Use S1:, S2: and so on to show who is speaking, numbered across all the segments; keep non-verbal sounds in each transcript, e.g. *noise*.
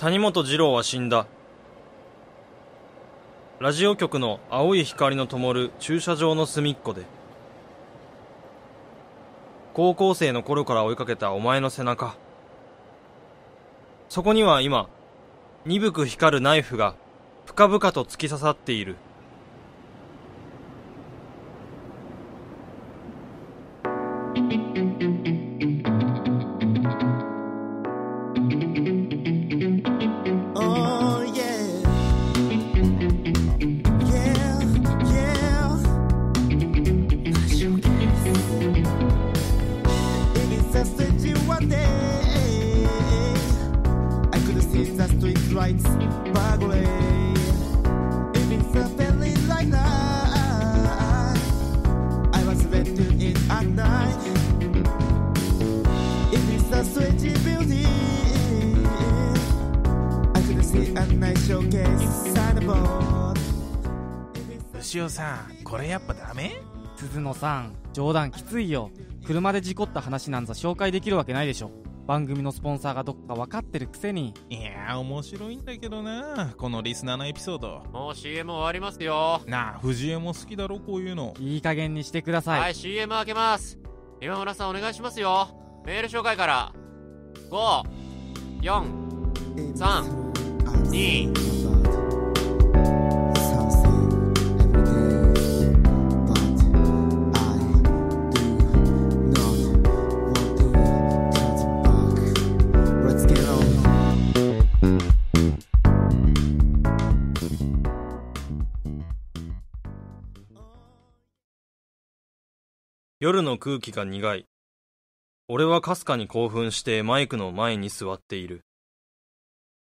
S1: 谷本二郎は死んだ。ラジオ局の青い光の灯る駐車場の隅っこで高校生の頃から追いかけたお前の背中。そこには今鈍く光るナイフが深々と突き刺さっている。
S2: 牛尾さんこれやっぱダメ？
S3: 鈴野さん冗談きついよ。車で事故った話なんざ紹介できるわけないでしょ。番組のスポンサーがどっか分かってるくせに。
S2: いや面白いんだけどな。このリスナーのエピソード。
S4: もう CM 終わりますよ。
S2: なあ藤江も好きだろこういうの。
S3: いい加減にしてください。
S4: はい CM 開けます。今村さんお願いしますよ。メール紹介から。54321
S1: 夜の空気が苦い。俺はかすかに興奮してマイクの前に座っている。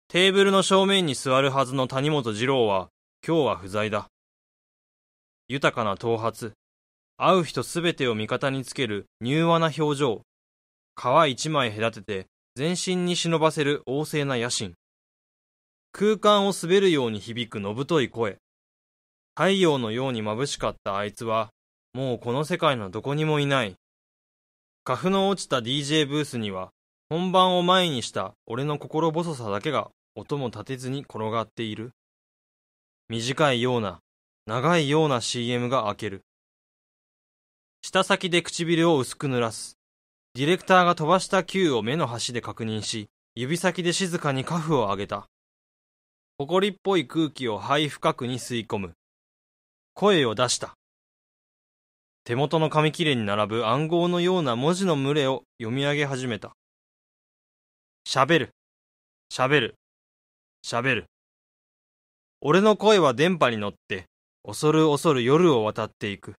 S1: テーブルの正面に座るはずの谷本二郎は今日は不在だ。豊かな頭髪、会う人すべてを味方につける柔和な表情、皮一枚隔てて全身に忍ばせる旺盛な野心。空間を滑るように響くのぶとい声。太陽のように眩しかったあいつはもうこの世界のどこにもいない。花粉の落ちた DJ ブースには、本番を前にした俺の心細さだけが音も立てずに転がっている。短いような、長いような CM が開ける。舌先で唇を薄く濡らす。ディレクターが飛ばした球を目の端で確認し、指先で静かにカフを上げた。埃っぽい空気を肺深くに吸い込む。声を出した。手元の紙切れに並ぶ暗号のような文字の群れを読み上げ始めた。喋る、喋る、喋る。俺の声は電波に乗って、恐る恐る夜を渡っていく。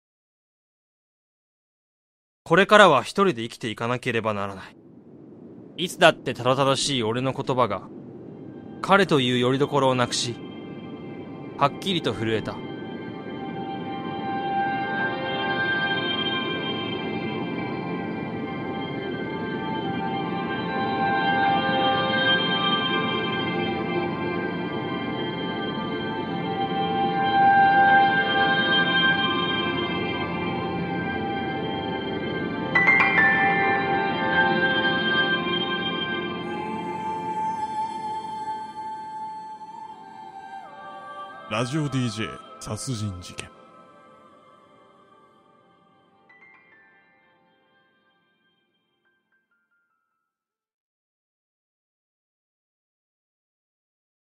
S1: これからは一人で生きていかなければならない。いつだってただただしい俺の言葉が、彼という拠り所をなくし、はっきりと震えた。
S5: ラジオ DJ 殺人事件。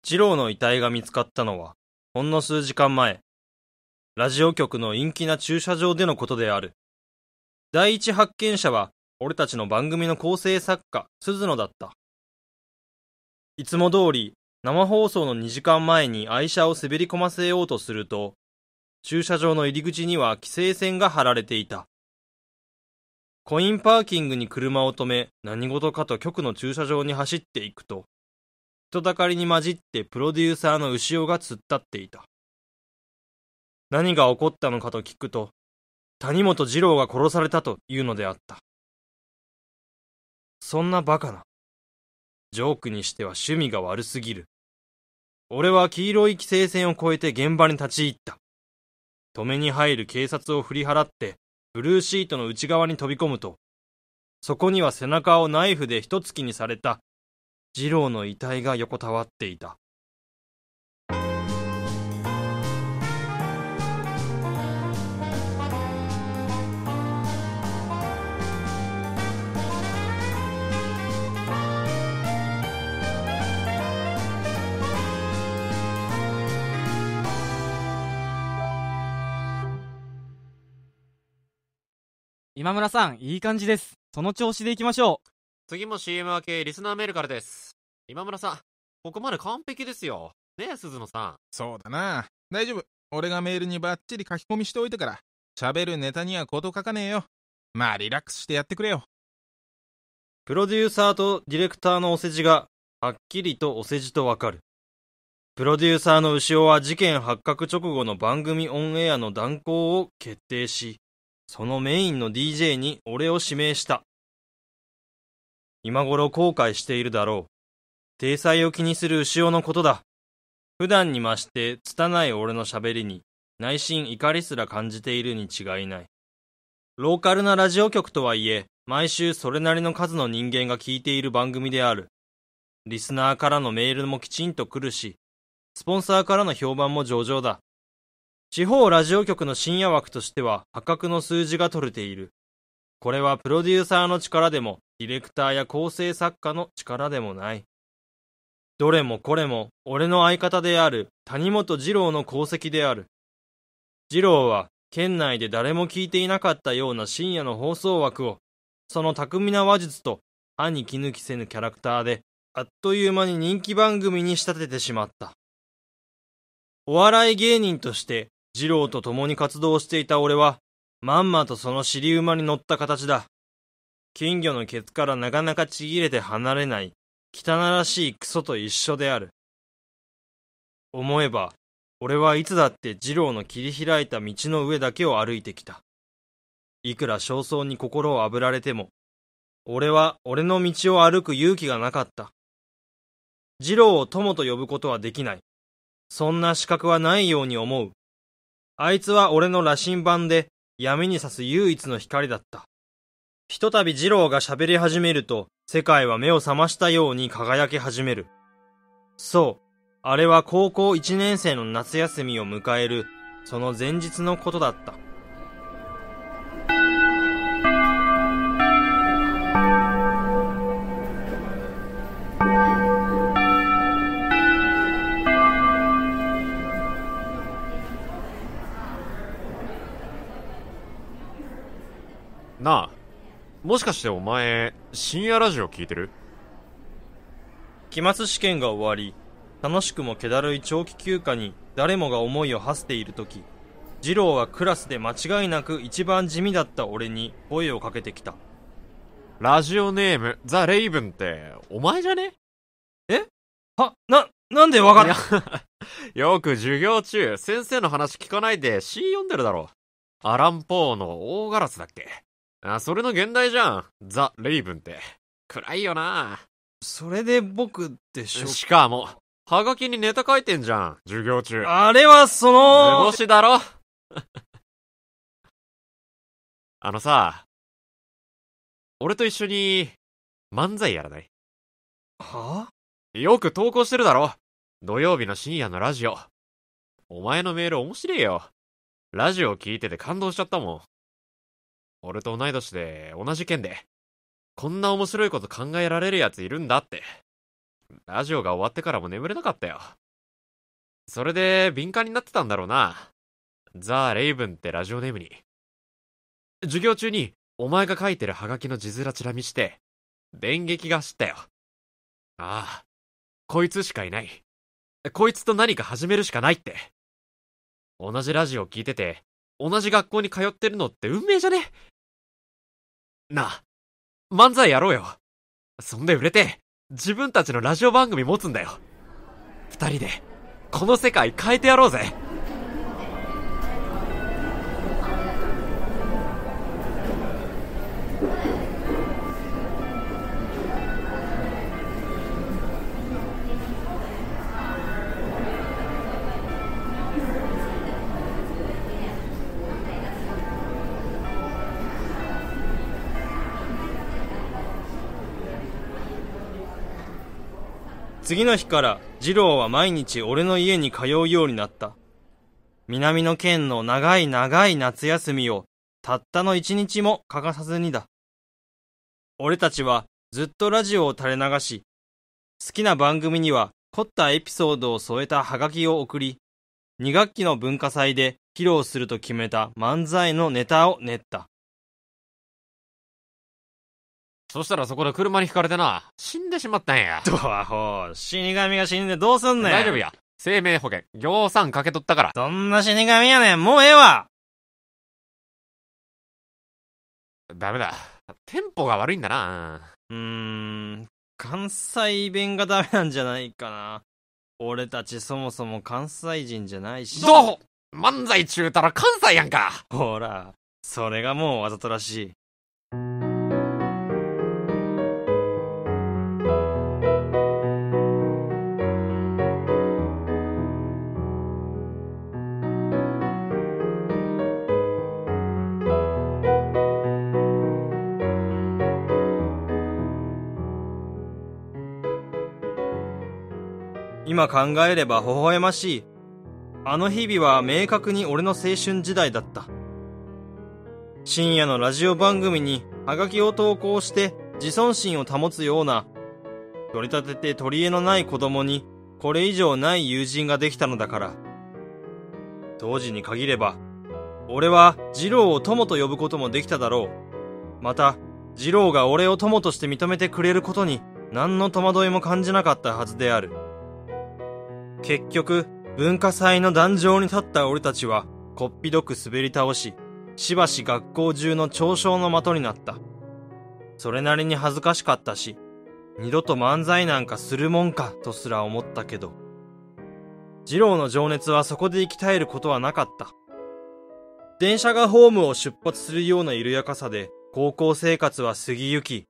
S1: 二郎の遺体が見つかったのはほんの数時間前。ラジオ局の陰気な駐車場でのことである。第一発見者は俺たちの番組の構成作家鈴野だった。いつも通り生放送の2時間前に愛車を滑り込ませようとすると駐車場の入り口には規制線が張られていた。コインパーキングに車を止め何事かと局の駐車場に走っていくと人だかりに混じってプロデューサーの牛尾が突っ立っていた。何が起こったのかと聞くと谷本二郎が殺されたというのであった。そんなバカな。ジョークにしては趣味が悪すぎる俺は黄色い規制線を越えて現場に立ち入った止めに入る警察を振り払ってブルーシートの内側に飛び込むとそこには背中をナイフで一突きにされた二郎の遺体が横たわっていた。
S3: 今村さんいい感じですその調子でいきましょ
S4: 次も CM 明けリスナーメールからです。今村さん、ここまで完璧ですよ。ねえ、鈴野さん。
S2: そうだな大丈夫俺がメールにバッチリ書き込みしておいたから喋るネタにはこと書かねえよまあリラックスしてやってくれよ
S1: プロデューサーとディレクターのお世辞がはっきりとお世辞とわかる。プロデューサーの牛尾は事件発覚直後の番組オンエアの断行を決定し、そのメインの DJ に俺を指名した。今頃後悔しているだろう。体裁を気にする牛尾のことだ。普段に増して拙い俺の喋りに内心怒りすら感じているに違いない。ローカルなラジオ局とはいえ、毎週それなりの数の人間が聞いている番組である。リスナーからのメールもきちんと来るし、スポンサーからの評判も上々だ。地方ラジオ局の深夜枠としては破格の数字が取れている。これはプロデューサーの力でも、ディレクターや構成作家の力でもない。どれもこれも俺の相方である谷本二郎の功績である。二郎は県内で誰も聞いていなかったような深夜の放送枠を、その巧みな話術と歯に衣着せぬキャラクターで、あっという間に人気番組に仕立ててしまった。お笑い芸人として二郎と共に活動していた俺は、まんまとその尻馬に乗った形だ。金魚のケツからなかなかちぎれて離れない、汚らしいクソと一緒である。思えば、俺はいつだって二郎の切り開いた道の上だけを歩いてきた。いくら焦燥に心をあぶられても、俺は俺の道を歩く勇気がなかった。二郎を友と呼ぶことはできない。そんな資格はないように思う。あいつは俺の羅針盤で闇に差す唯一の光だった。ひとたび二郎が喋り始めると、世界は目を覚ましたように輝き始める。そう、あれは高校1年生の夏休みを迎える、その前日のことだった。
S4: もしかしてお前、深夜ラジオ聞いてる？
S1: 期末試験が終わり、楽しくも気だるい長期休暇に誰もが思いを馳せているとき、二郎はクラスで間違いなく一番地味だった俺に声をかけてきた。
S4: ラジオネーム、ザ・レイブンって、お前じゃね？
S1: は、な、なんでわかっ
S4: いやよく授業中、先生の話聞かないで詩読んでるだろ。アラン・ポーの大ガラスだっけ？あ、それの現代じゃん。ザ・レイブンって。暗いよな
S1: それで僕でしょ？
S4: しかも、はがきにネタ書いてんじゃん、授業中。
S1: あれはそ
S4: 図
S1: の、
S4: 星だろ *laughs* あのさ、俺と一緒に漫才やらない？
S1: は
S4: よく投稿してるだろ土曜日の深夜のラジオ。お前のメール面白いよ。ラジオ聞いてて感動しちゃったもん。俺と同い年で同じ県で、こんな面白いこと考えられるやついるんだって。ラジオが終わってからも眠れなかったよ。それで敏感になってたんだろうな。ザ・レイブンってラジオネームに。授業中にお前が書いてるハガキの字面チラ見して、電撃が走ったよ。ああ、こいつしかいない。こいつと何か始めるしかないって。同じラジオを聞いてて、同じ学校に通ってるのって運命じゃね？なあ、漫才やろうよ。そんで売れて、自分たちのラジオ番組持つんだよ。二人で、この世界変えてやろうぜ。
S1: 次の日から二郎は毎日俺の家に通うようになった。南の県の長い長い夏休みをたったの一日も欠かさずにだ。俺たちはずっとラジオを垂れ流し好きな番組には凝ったエピソードを添えたハガキを送り2学期の文化祭で披露すると決めた漫才のネタを練った。
S4: そしたらそこで車にひかれてな、死んでしまったんや。
S1: とアホ死神が死んでどうすんねん
S4: 大丈夫や。生命保険、行産かけとったから。
S1: どんな死神やねんもうええわ
S4: ダメだ。テンポが悪いんだな。
S1: うーん関西弁がダメなんじゃないかな俺たちそもそも関西人じゃないし
S4: どう漫才中たら関西やんか
S1: ほらそれがもうわざとらしい今考えれば微笑ましい。あの日々は明確に俺の青春時代だった。深夜のラジオ番組にハガキを投稿して自尊心を保つような取り立てて取り柄のない子供にこれ以上ない友人ができたのだから。当時に限れば俺は二郎を友と呼ぶこともできただろう。また二郎が俺を友として認めてくれることに何の戸惑いも感じなかったはずである。結局文化祭の壇上に立った俺たちはこっぴどく滑り倒ししばし学校中の嘲笑の的になった。それなりに恥ずかしかったし二度と漫才なんかするもんかとすら思ったけど。二郎の情熱はそこで生き絶えることはなかった。電車がホームを出発するような緩やかさで高校生活は過ぎゆき。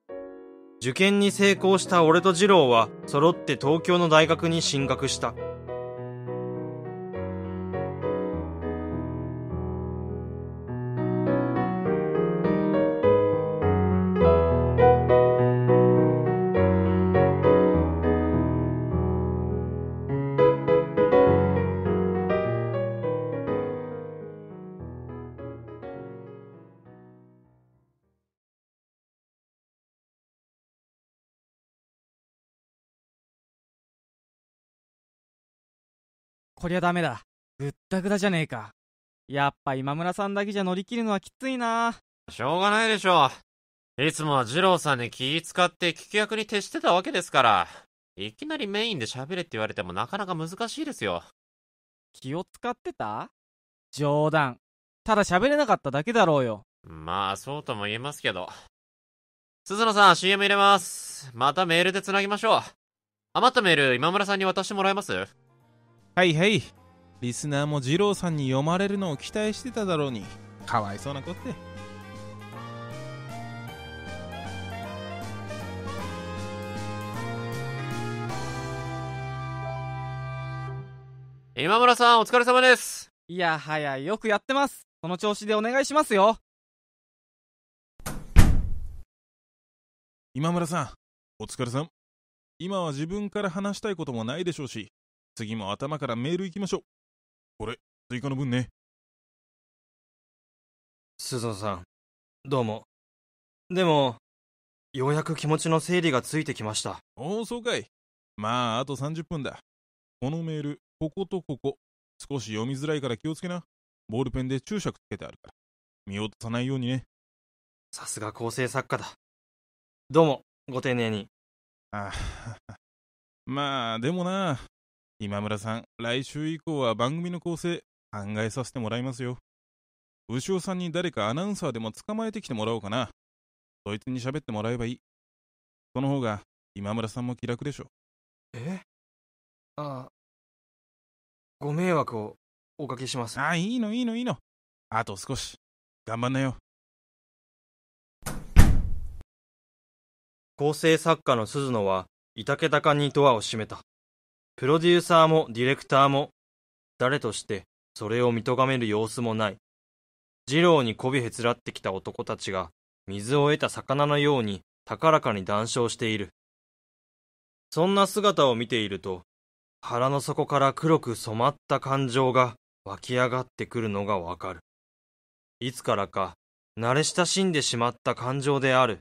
S1: 受験に成功した俺と二郎は揃って東京の大学に進学した。
S3: こりゃダメだぐったぐだじゃねえかやっぱ今村さんだけじゃ乗り切るのはきついな
S4: しょうがないでしょう。いつもは二郎さんに気使って聞き役に徹してたわけですから。いきなりメインで喋れって言われてもなかなか難しいですよ。
S3: 気を使ってた？冗談ただ喋れなかっただけだろうよ
S4: まあ、そうとも言えますけど。鈴野さん、CM 入れます。またメールで繋ぎましょう。余ったメール、今村さんに渡してもらえます？
S2: はいはい。リスナーも二郎さんに読まれるのを期待してただろうに。かわいそうなこって。
S4: 今村さん、お疲れ様です。
S3: いやはやよくやってます。その調子でお願いしますよ。
S2: 今村さんお疲れさん。今は自分から話したいこともないでしょうし次も頭からメール行きましょう。これ追加の分ね。
S1: 鈴野さんどうも。でもようやく気持ちの整理がついてきました。
S2: おおそうかい。まああと30分だ。このメールこことここ。少し読みづらいから気をつけな。ボールペンで注釈つけてあるから。見落とさないようにね。
S1: さすが構成作家だ。どうもご丁寧に。
S2: ああまあでもな今村さん来週以降は番組の構成考えさせてもらいますよ。牛尾さんに誰かアナウンサーでも捕まえてきてもらおうかな。そいつに喋ってもらえばいい。その方が今村さんも気楽でしょ。
S1: え？あご迷惑をおかけします。
S2: ああいいのいいのいいの。あと少し。頑張んなよ。
S1: 構成作家の鈴野は居丈高にドアを閉めたプロデューサーもディレクターも誰としてそれを見とがめる様子もない二郎にこびへつらってきた男たちが水を得た魚のように高らかに談笑しているそんな姿を見ていると、腹の底から黒く染まった感情が湧き上がってくるのがわかる。いつからか慣れ親しんでしまった感情である。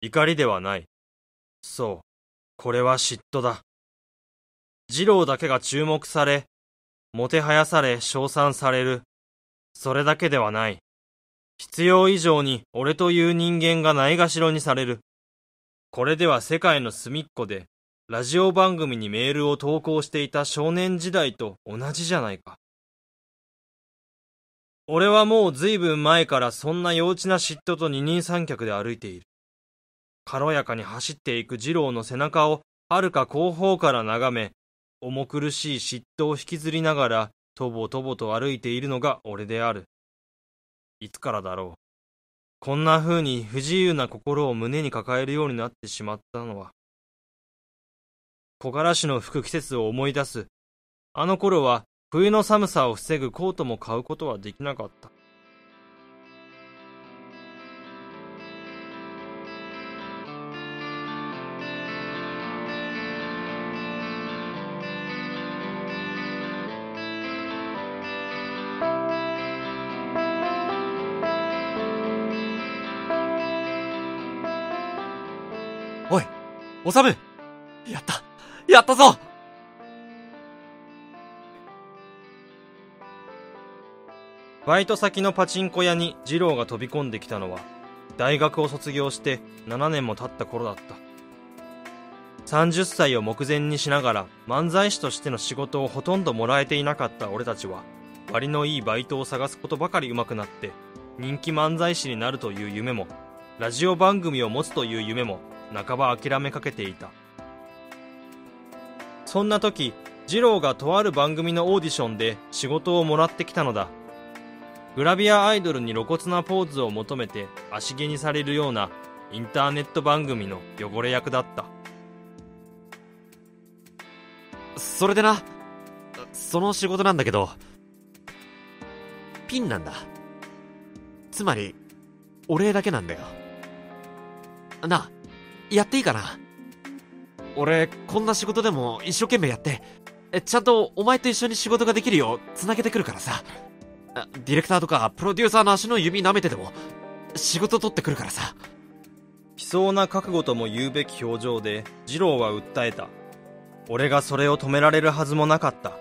S1: 怒りではない。そう、これは嫉妬だ。二郎だけが注目され、もてはやされ称賛される。それだけではない。必要以上に俺という人間がないがしろにされる。これでは世界の隅っこで、ラジオ番組にメールを投稿していた少年時代と同じじゃないか。俺はもう随分前からそんな幼稚な嫉妬と二人三脚で歩いている。軽やかに走っていく二郎の背中を遥か後方から眺め、重苦しい嫉妬を引きずりながら、とぼとぼと歩いているのが俺である。いつからだろう。こんな風に不自由な心を胸に抱えるようになってしまったのは。木枯らしの吹く季節を思い出す。あの頃は冬の寒さを防ぐコートも買うことはできなかった。
S4: おさむやった。やったぞ。
S1: バイト先のパチンコ屋に二郎が飛び込んできたのは、大学を卒業して7年も経った頃だった。30歳を目前にしながら漫才師としての仕事をほとんどもらえていなかった俺たちは、割のいいバイトを探すことばかり上手くなって、人気漫才師になるという夢も、ラジオ番組を持つという夢も、半ば諦めかけていた。そんな時、二郎がとある番組のオーディションで仕事をもらってきたのだ。グラビアアイドルに露骨なポーズを求めて足毛にされるようなインターネット番組の汚れ役だった
S4: それでな、その仕事なんだけど、ピンなんだ。つまり、お礼だけなんだよ。なあ、やっていいかな？俺、こんな仕事でも一生懸命やって、ちゃんとお前と一緒に仕事ができるよう繋げてくるからさ。ディレクターとかプロデューサーの足の指舐めてでも、仕事取ってくるからさ。
S1: 悲壮な覚悟とも言うべき表情で、二郎は訴えた。俺がそれを止められるはずもなかった。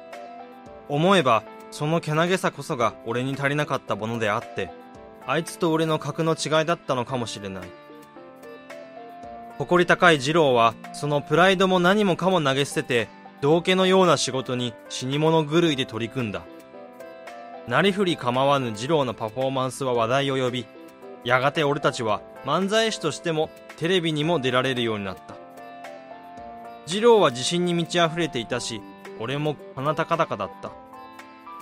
S1: 思えば、そのけなげさこそが俺に足りなかったものであって、あいつと俺の格の違いだったのかもしれない。誇り高い二郎は、そのプライドも何もかも投げ捨てて、道家のような仕事に死に物狂いで取り組んだ。なりふり構わぬ二郎のパフォーマンスは話題を呼び、やがて俺たちは漫才師としてもテレビにも出られるようになった。二郎は自信に満ち溢れていたし、俺も鼻高々だった。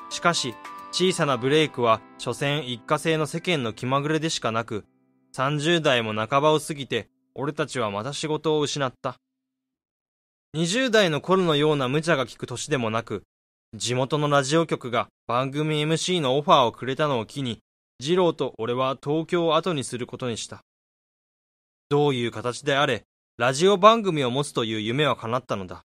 S1: しかし、小さなブレイクは、所詮一過性の世間の気まぐれでしかなく、30代も半ばを過ぎて、俺たちはまた仕事を失った。20代の頃のような無茶が効く年でもなく、地元のラジオ局が番組 MC のオファーをくれたのを機に、二郎と俺は東京を後にすることにした。どういう形であれ、ラジオ番組を持つという夢は叶ったのだ。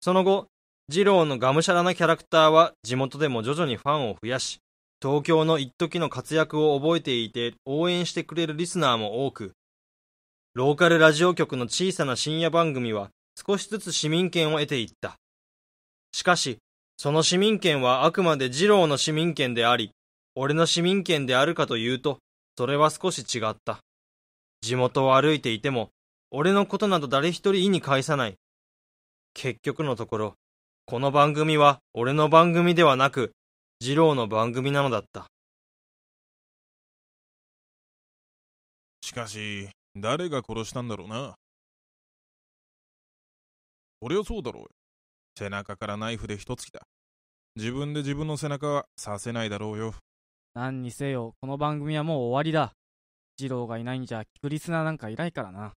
S1: その後、二郎のがむしゃらなキャラクターは地元でも徐々にファンを増やし、東京の一時の活躍を覚えていて応援してくれるリスナーも多く、ローカルラジオ局の小さな深夜番組は少しずつ市民権を得ていった。しかし、その市民権はあくまで二郎の市民権であり、俺の市民権であるかというと、それは少し違った。地元を歩いていても、俺のことなど誰一人意に介さない。結局のところ、この番組は俺の番組ではなく、二郎の番組なのだった。
S2: しかし、誰が殺したんだろうな。俺はそうだろうよ。背中からナイフで一突きだ。自分で自分の背中は刺せないだろうよ。
S3: 何にせよ、この番組はもう終わりだ。二郎がいないんじゃ、聞くリスナーなんかいないからな。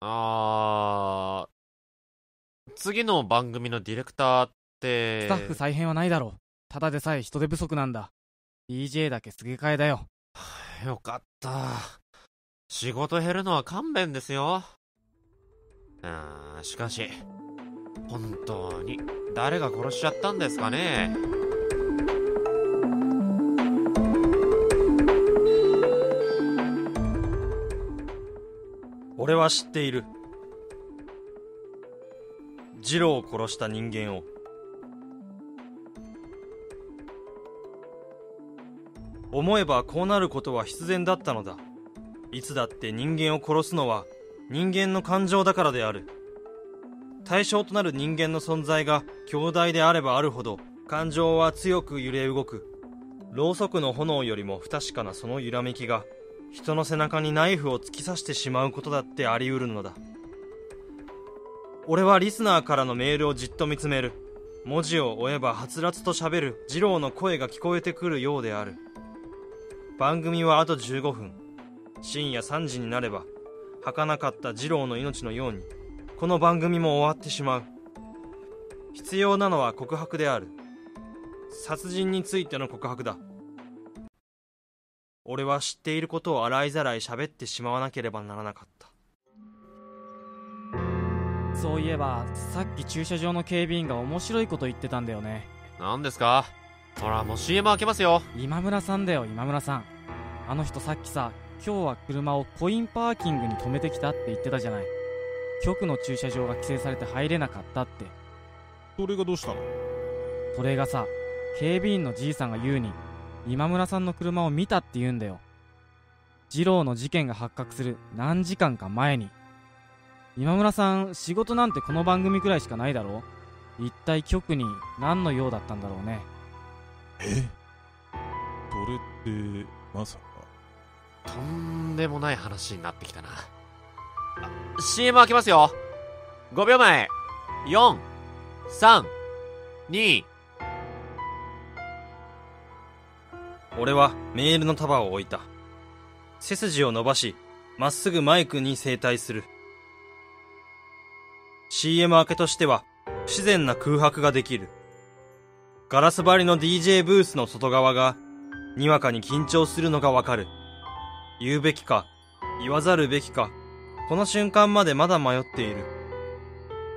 S4: あー、次の番組のディレクターって。
S3: スタッフ再編はないだろう。ただでさえ人手不足なんだ。DJ だけすげ替えだよ。*sighs*
S4: よかった。仕事減るのは勘弁ですよ。あしかし、本当に誰が殺しちゃったんですかね。
S1: 俺は知っている。次郎を殺した人間を。思えばこうなることは必然だったのだ。いつだって人間を殺すのは人間の感情だからである。対象となる人間の存在が強大であればあるほど感情は強く揺れ動く。ろうそくの炎よりも不確かなその揺らめきが人の背中にナイフを突き刺してしまうことだってあり得るのだ。俺はリスナーからのメールをじっと見つめる。文字を追えばはつらつと喋る。二郎の声が聞こえてくるようである。番組はあと15分。深夜3時になれば儚かった二郎の命のようにこの番組も終わってしまう。必要なのは告白である。殺人についての告白だ。俺は知っていることを洗いざらい喋ってしまわなければならなかった。
S3: そういえばさっき駐車場の警備員が面白いこと言ってたんだよね。
S4: 何ですか？ほらもう CM 開けますよ。
S3: 今村さんだよ今村さん。あの人さっきさ今日は車をコインパーキングに止めてきたって言ってたじゃない。局の駐車場が規制されて入れなかったって。
S2: それがどうしたの？
S3: それがさ警備員のじいさんが言うに今村さんの車を見たって言うんだよ。二郎の事件が発覚する何時間か前に。今村さん仕事なんてこの番組くらいしかないだろ？一体局に何の用だったんだろうね。
S5: え？それってまさか
S4: とんでもない話になってきたな。CM 開けますよ。5秒前。432
S1: 俺はメールの束を置いた。背筋を伸ばしまっすぐマイクに正対する。CM 明けとしては不自然な空白ができる。ガラス張りの DJ ブースの外側がにわかに緊張するのがわかる。言うべきか言わざるべきかこの瞬間までまだ迷っている。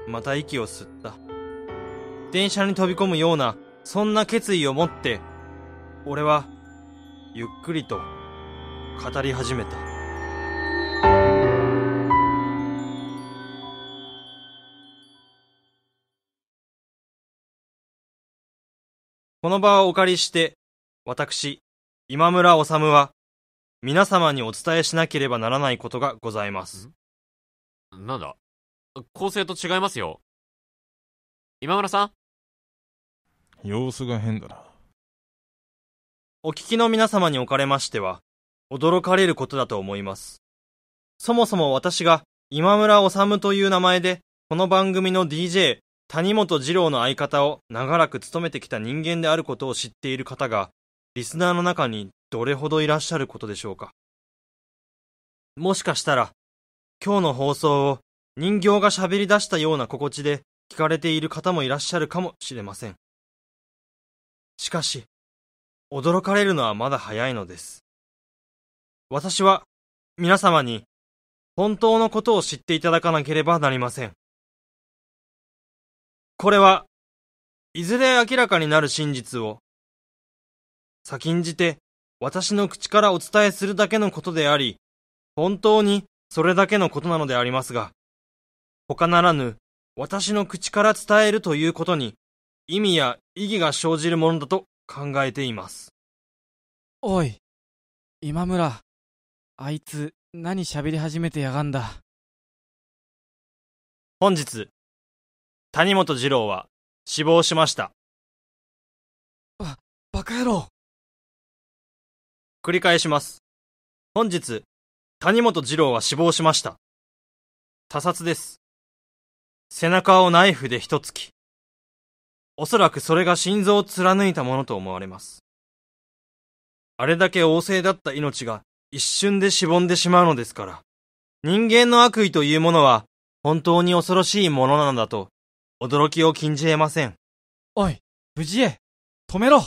S1: また息を吸った。電車に飛び込むようなそんな決意を持って俺はゆっくりと語り始めた。この場をお借りして私今村治は皆様にお伝えしなければならないことがございます。
S4: なんだ？構成と違いますよ。今村さん？
S2: 様子が変だな。
S1: お聞きの皆様におかれましては驚かれることだと思います。そもそも私が今村治という名前でこの番組の DJ 谷本二郎の相方を長らく務めてきた人間であることを知っている方がリスナーの中にどれほどいらっしゃることでしょうか？もしかしたら今日の放送を人形が喋り出したような心地で聞かれている方もいらっしゃるかもしれません。しかし驚かれるのはまだ早いのです。私は皆様に本当のことを知っていただかなければなりません。これはいずれ明らかになる真実を先んじて私の口からお伝えするだけのことであり本当にそれだけのことなのでありますが他ならぬ私の口から伝えるということに意味や意義が生じるものだと考えています。
S3: おい今村あいつ何喋り始めてやがんだ？
S1: 本日谷本二郎は死亡しました。
S3: バカ野郎
S1: 繰り返します。本日谷本二郎は死亡しました。他殺です。背中をナイフで一突き。おそらくそれが心臓を貫いたものと思われます。あれだけ旺盛だった命が一瞬でしぼんでしまうのですから。人間の悪意というものは本当に恐ろしいものなのだと驚きを禁じ得ません。
S3: おい藤江止めろ。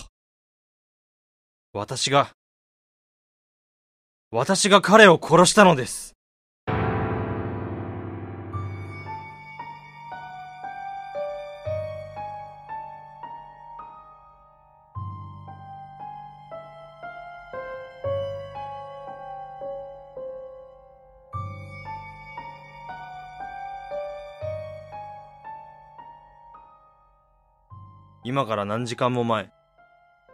S1: 私が私が彼を殺したのです。今から何時間も前、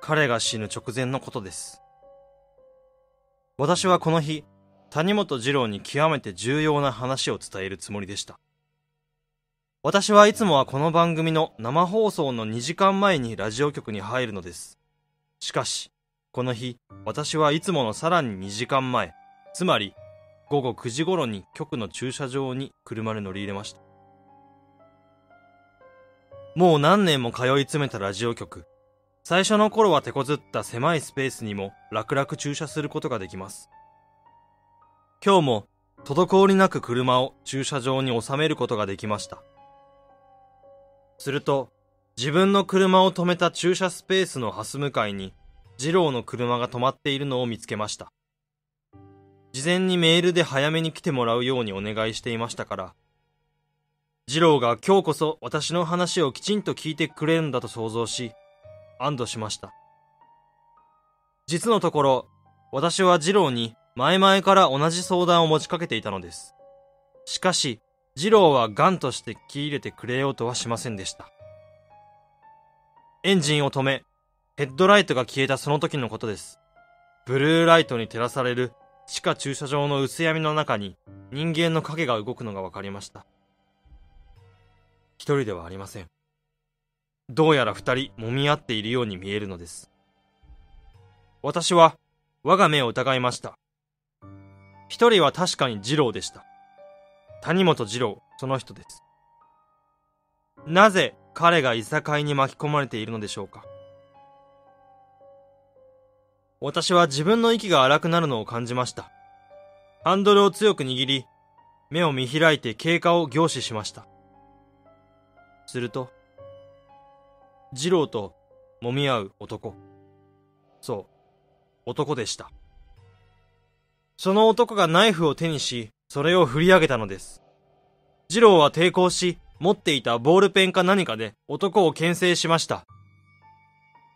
S1: 彼が死ぬ直前のことです。私はこの日、谷本二郎に極めて重要な話を伝えるつもりでした。私はいつもはこの番組の生放送の2時間前にラジオ局に入るのです。しかし、この日、私はいつものさらに2時間前、つまり午後9時頃に局の駐車場に車で乗り入れました。もう何年も通い詰めたラジオ局。最初の頃は手こずった狭いスペースにも楽々駐車することができます。今日も滞りなく車を駐車場に収めることができました。すると、自分の車を止めた駐車スペースのハス向かいに、二郎の車が止まっているのを見つけました。事前にメールで早めに来てもらうようにお願いしていましたから、二郎が今日こそ私の話をきちんと聞いてくれるんだと想像し、安堵しました。実のところ、私は二郎に前々から同じ相談を持ちかけていたのです。しかし、二郎はガンとして聞き入れてくれようとはしませんでした。エンジンを止め、ヘッドライトが消えたその時のことです。ブルーライトに照らされる地下駐車場の薄闇の中に人間の影が動くのが分かりました。一人ではありません。どうやら二人揉み合っているように見えるのです。私は我が目を疑いました。一人は確かに二郎でした。谷本二郎、その人です。なぜ彼がいさかいに巻き込まれているのでしょうか私は自分の息が荒くなるのを感じました。ハンドルを強く握り、目を見開いて経過を凝視しました。すると、二郎と揉み合う男。そう、男でした。その男がナイフを手にし、それを振り上げたのです。二郎は抵抗し、持っていたボールペンか何かで男を牽制しました。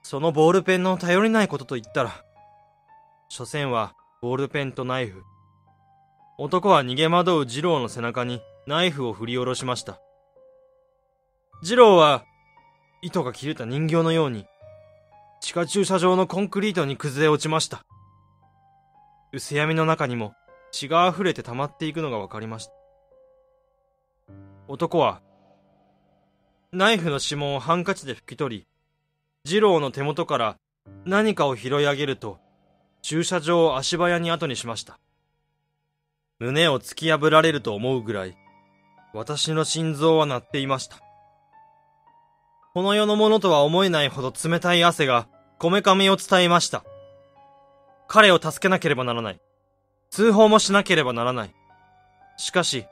S1: そのボールペンの頼りないことと言ったら、所詮はボールペンとナイフ。男は逃げ惑う二郎の背中にナイフを振り下ろしました。二郎は、糸が切れた人形のように、地下駐車場のコンクリートに崩れ落ちました。薄闇の中にも血が溢れて溜まっていくのがわかりました。男は、ナイフの指紋をハンカチで拭き取り、二郎の手元から何かを拾い上げると、駐車場を足早に後にしました。胸を突き破られると思うぐらい、私の心臓は鳴っていました。この世のものとは思えないほど冷たい汗が、こめかみを伝えました。彼を助けなければならない。通報もしなければならない。しかし、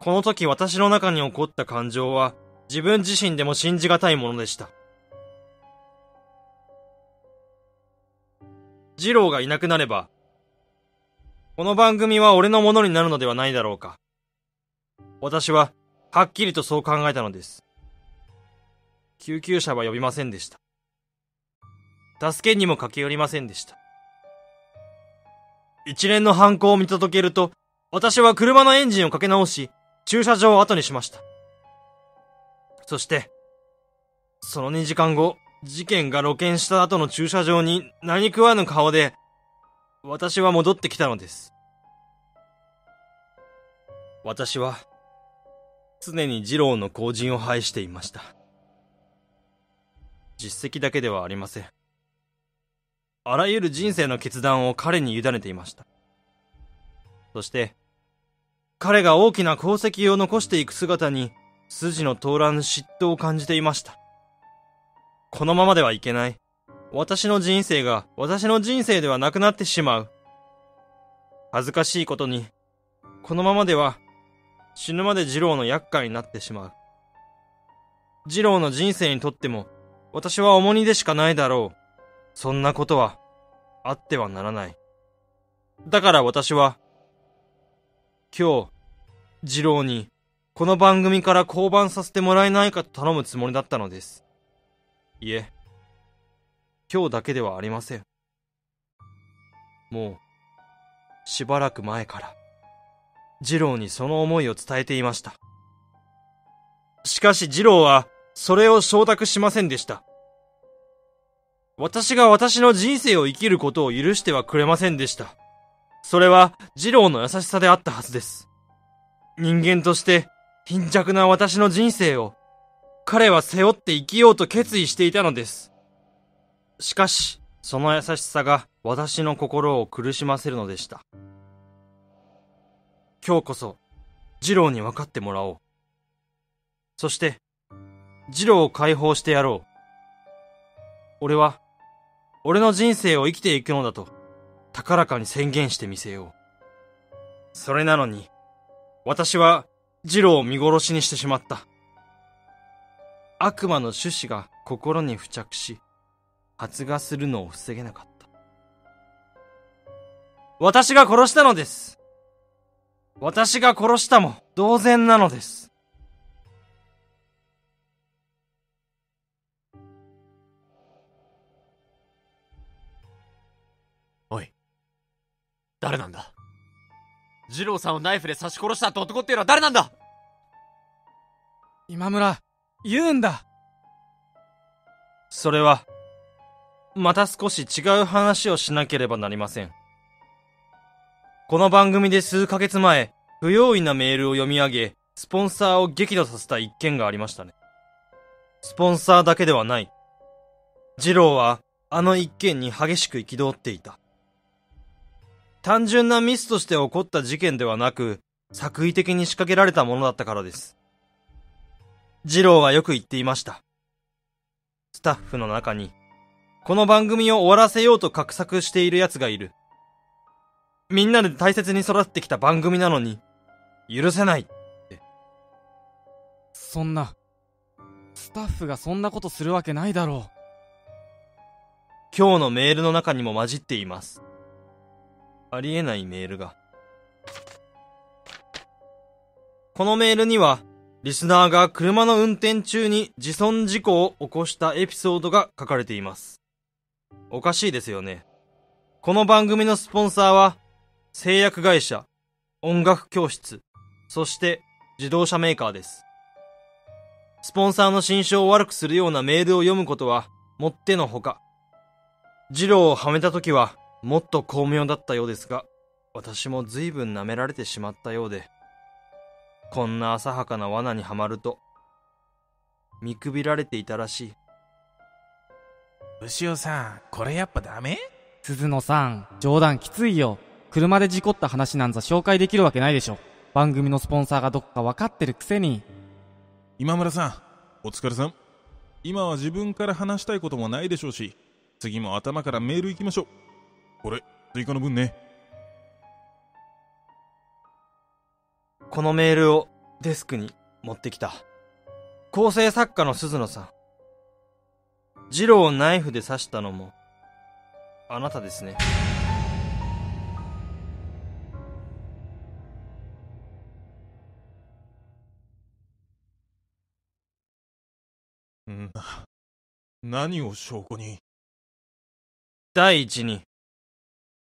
S1: この時私の中に起こった感情は、自分自身でも信じがたいものでした。二郎がいなくなれば、この番組は俺のものになるのではないだろうか。私は、はっきりとそう考えたのです。救急車は呼びませんでした。助けにも駆け寄りませんでした。一連の犯行を見届けると、私は車のエンジンをかけ直し、駐車場を後にしました。そして、その2時間後、事件が露見した後の駐車場に何食わぬ顔で、私は戻ってきたのです。私は、常に二郎の後陣を拝していました。実績だけではありません。あらゆる人生の決断を彼に委ねていました。そして、彼が大きな功績を残していく姿に、筋の通らぬ嫉妬を感じていました。このままではいけない。私の人生が私の人生ではなくなってしまう。恥ずかしいことに、このままでは死ぬまで二郎の厄介になってしまう。二郎の人生にとっても私は重荷でしかないだろう。そんなことはあってはならない。だから私は今日二郎にこの番組から降板させてもらえないかと頼むつもりだったのです。いえ、今日だけではありません。もう、しばらく前から、二郎にその思いを伝えていました。しかし二郎は、それを承諾しませんでした。私が私の人生を生きることを許してはくれませんでした。それは、二郎の優しさであったはずです。人間として、貧弱な私の人生を、彼は背負って生きようと決意していたのです。しかし、その優しさが私の心を苦しませるのでした。今日こそ、二郎に分かってもらおう。そして、二郎を解放してやろう。俺は、俺の人生を生きていくのだと、高らかに宣言してみせよう。それなのに、私は、二郎を見殺しにしてしまった。悪魔の種子が心に付着し、発芽するのを防げなかった。私が殺したのです。私が殺したも同然なのです。
S4: 誰なんだ？二郎さんをナイフで刺し殺したって男っていうのは誰なんだ？
S3: 今村、言うんだ
S1: それは、また少し違う話をしなければなりません。この番組で数ヶ月前、不用意なメールを読み上げ、スポンサーを激怒させた一件がありましたね。スポンサーだけではない。二郎は、あの一件に激しく憤っていた。単純なミスとして起こった事件ではなく、作為的に仕掛けられたものだったからです。二郎はよく言っていました。スタッフの中に、この番組を終わらせようと画策している奴がいる。みんなで大切に育ってきた番組なのに、許せない。
S3: そんな、スタッフがそんなことするわけないだろ
S1: 今日のメールの中にも混じっています。ありえないメールが。このメールには、リスナーが車の運転中に自損事故を起こしたエピソードが書かれています。おかしいですよね。この番組のスポンサーは、製薬会社、音楽教室、そして自動車メーカーです。スポンサーの心象を悪くするようなメールを読むことは、もってのほか。二郎をはめた時は、もっと巧妙だったようですが、私も随分舐められてしまったようで、こんな浅はかな罠にはまると、見くびられていたらしい。
S5: 牛尾さん、これやっぱダメ？
S3: 鈴野さん、冗談きついよ。車で事故った話なんざ紹介できるわけないでしょ。番組のスポンサーがどこか分かってるくせに。
S5: 今村さん、お疲れさん。今は自分から話したいこともないでしょうし、次も頭からメール行きましょう。これ、追加の分ね。
S1: このメールをデスクに持ってきた。構成作家の鈴野さん。二郎をナイフで刺したのも、あなたですね。
S5: 何を証拠に？
S1: 第一に、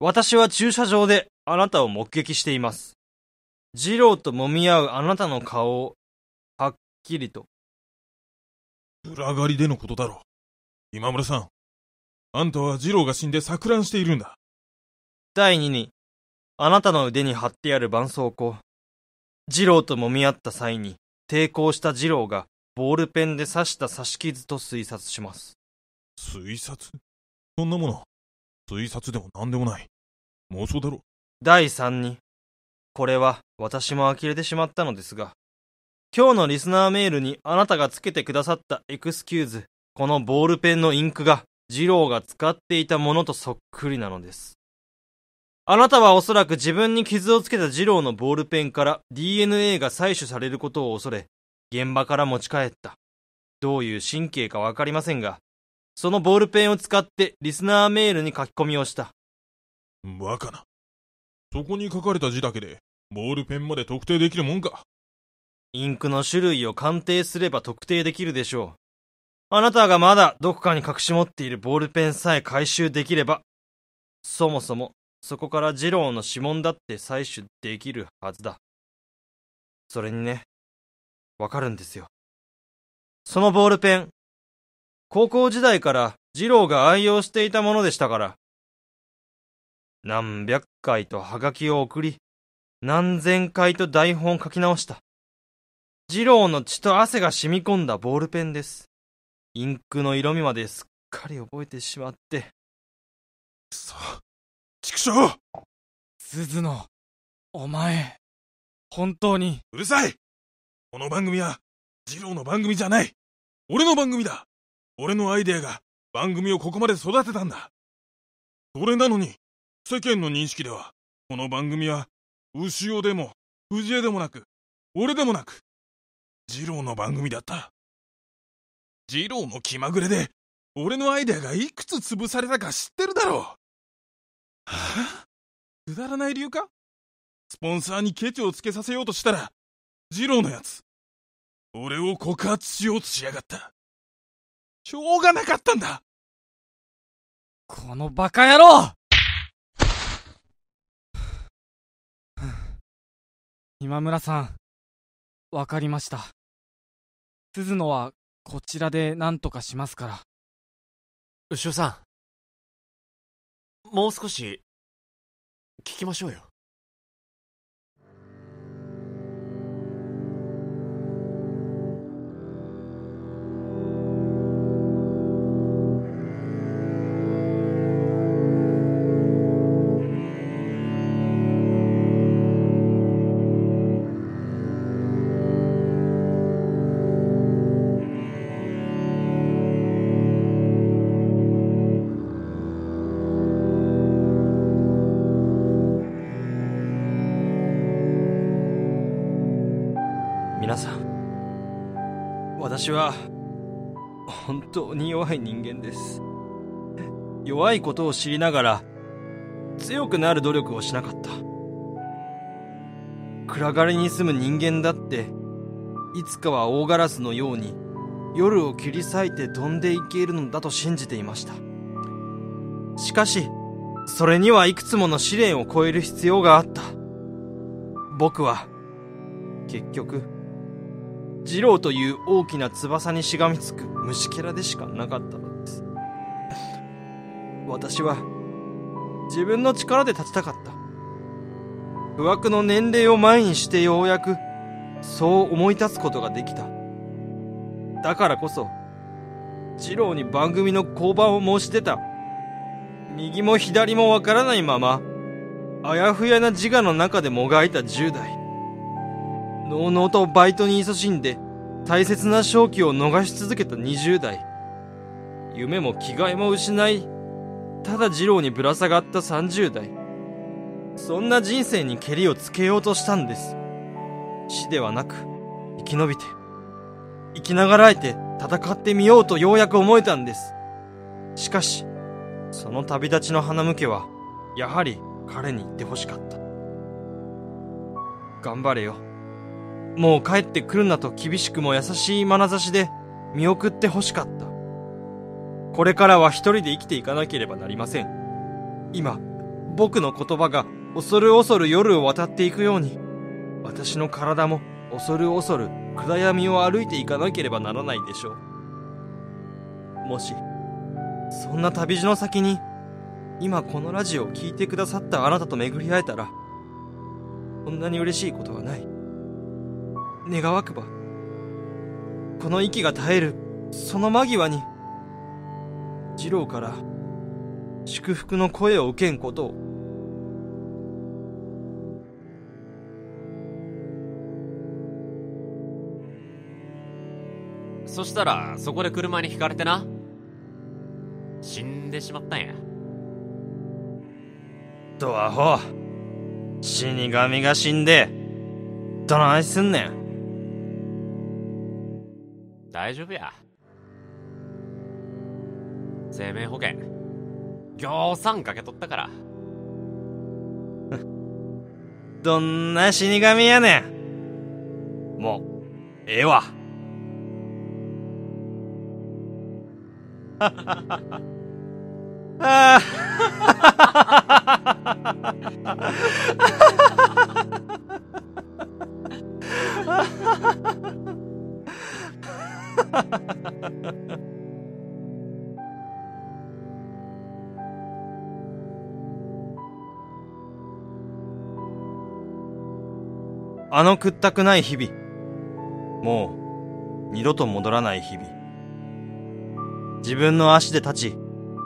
S1: 私は駐車場であなたを目撃しています。二郎と揉み合うあなたの顔を、はっきりと。
S5: 裏狩りでのことだろう。今村さん、あんたは二郎が死んで錯乱しているんだ。
S1: 第二に、あなたの腕に貼ってある絆創膏。二郎と揉み合った際に、抵抗した二郎が、ボールペンで刺した刺し傷と推察します。
S5: 推察？そんなもの、推察でも何でもない。妄想だろ。
S1: 第三に、これは私も呆れてしまったのですが、今日のリスナーメールにあなたがつけてくださったエクスキューズ、このボールペンのインクが、二郎が使っていたものとそっくりなのです。あなたはおそらく自分に傷をつけた二郎のボールペンから DNA が採取されることを恐れ、現場から持ち帰った。どういう神経かわかりませんが、そのボールペンを使ってリスナーメールに書き込みをした。
S5: バカな。そこに書かれた字だけで、ボールペンまで特定できるもんか。
S1: インクの種類を鑑定すれば特定できるでしょう。あなたがまだどこかに隠し持っているボールペンさえ回収できれば、そもそもそこから二郎の指紋だって採取できるはずだ。それにね、わかるんですよ。そのボールペン、高校時代から二郎が愛用していたものでしたから。何百回とハガキを送り、何千回と台本を書き直した。二郎の血と汗が染み込んだボールペンです。インクの色味まですっかり覚えてしまって。
S2: くそ、畜生
S3: 鈴野、お前、本当に。
S2: うるさいこの番組は、二郎の番組じゃない。俺の番組だ。俺のアイデアが番組をここまで育てたんだ。それなのに、世間の認識では、この番組は、牛尾でも、藤江でもなく、俺でもなく、二郎の番組だった。二郎の気まぐれで、俺のアイデアがいくつ潰されたか知ってるだろう。はあ？くだらない理由か？スポンサーにケチをつけさせようとしたら、二郎のやつ、俺を告発しようとしやがった。しょうがなかったんだ
S3: このバカ野郎今村さん、わかりました。鈴野はこちらで何とかしますから。
S4: 牛尾さん、もう少し、聞きましょうよ。
S1: 私は本当に弱い人間です。弱いことを知りながら強くなる努力をしなかった。暗がりに住む人間だっていつかは大ガラスのように夜を切り裂いて飛んでいけるのだと信じていました。しかしそれにはいくつもの試練を超える必要があった。僕は結局二郎という大きな翼にしがみつく虫けらでしかなかったのです。私は自分の力で立ちたかった。不惑の年齢を前にしてようやくそう思い立つことができた。だからこそ二郎に番組の降板を申し出た。右も左もわからないままあやふやな自我の中でもがいた10代。のうのうとバイトに勤しんで大切な正気を逃し続けた20代。夢も着替えも失いただ二郎にぶら下がった30代。そんな人生にけりをつけようとしたんです。死ではなく生き延びて生きながらえて戦ってみようとようやく思えたんです。しかしその旅立ちの花向けはやはり彼に言ってほしかった。頑張れよ。もう帰ってくるなと厳しくも優しい眼差しで見送ってほしかった。これからは一人で生きていかなければなりません。今、僕の言葉が恐る恐る夜を渡っていくように、私の体も恐る恐る暗闇を歩いていかなければならないでしょう。もし、そんな旅路の先に、今このラジオを聴いてくださったあなたと巡り会えたら、こんなに嬉しいことはない。願わくば。この息が絶えるその間際に次郎から祝福の声を受けんことを。
S4: そしたらそこで車にひかれてな。死んでしまったんや。
S1: とアホ。死神が死んでどないすんねん
S4: 大丈夫や。生命保険、ぎょうさんかけとったから。
S1: どんな死神やねん。もう、ええわ。*laughs* ああ。あの屈託ない日々。もう、二度と戻らない日々。自分の足で立ち、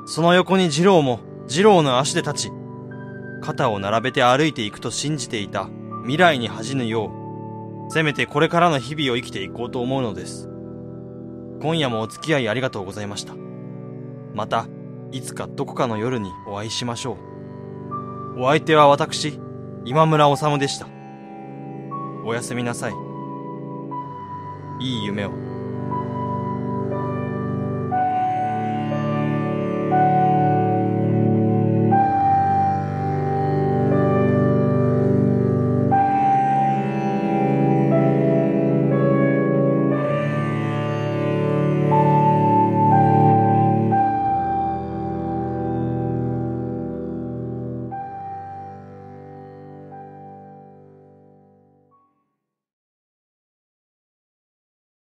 S1: その横に二郎も二郎の足で立ち、肩を並べて歩いていくと信じていた未来に恥じぬよう、せめてこれからの日々を生きていこうと思うのです。今夜もお付き合いありがとうございました。また、いつかどこかの夜にお会いしましょう。お相手は私、今村治でした。おやすみなさい。いい夢を。